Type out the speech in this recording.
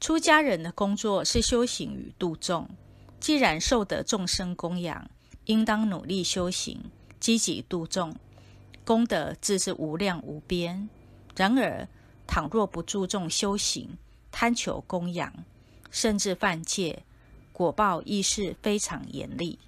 出家人的工作是修行与度众。既然受得众生供养应当努力修行积极度众功德自是无量无边。然而倘若不注重修行贪求供养甚至犯戒果报亦是非常严厉。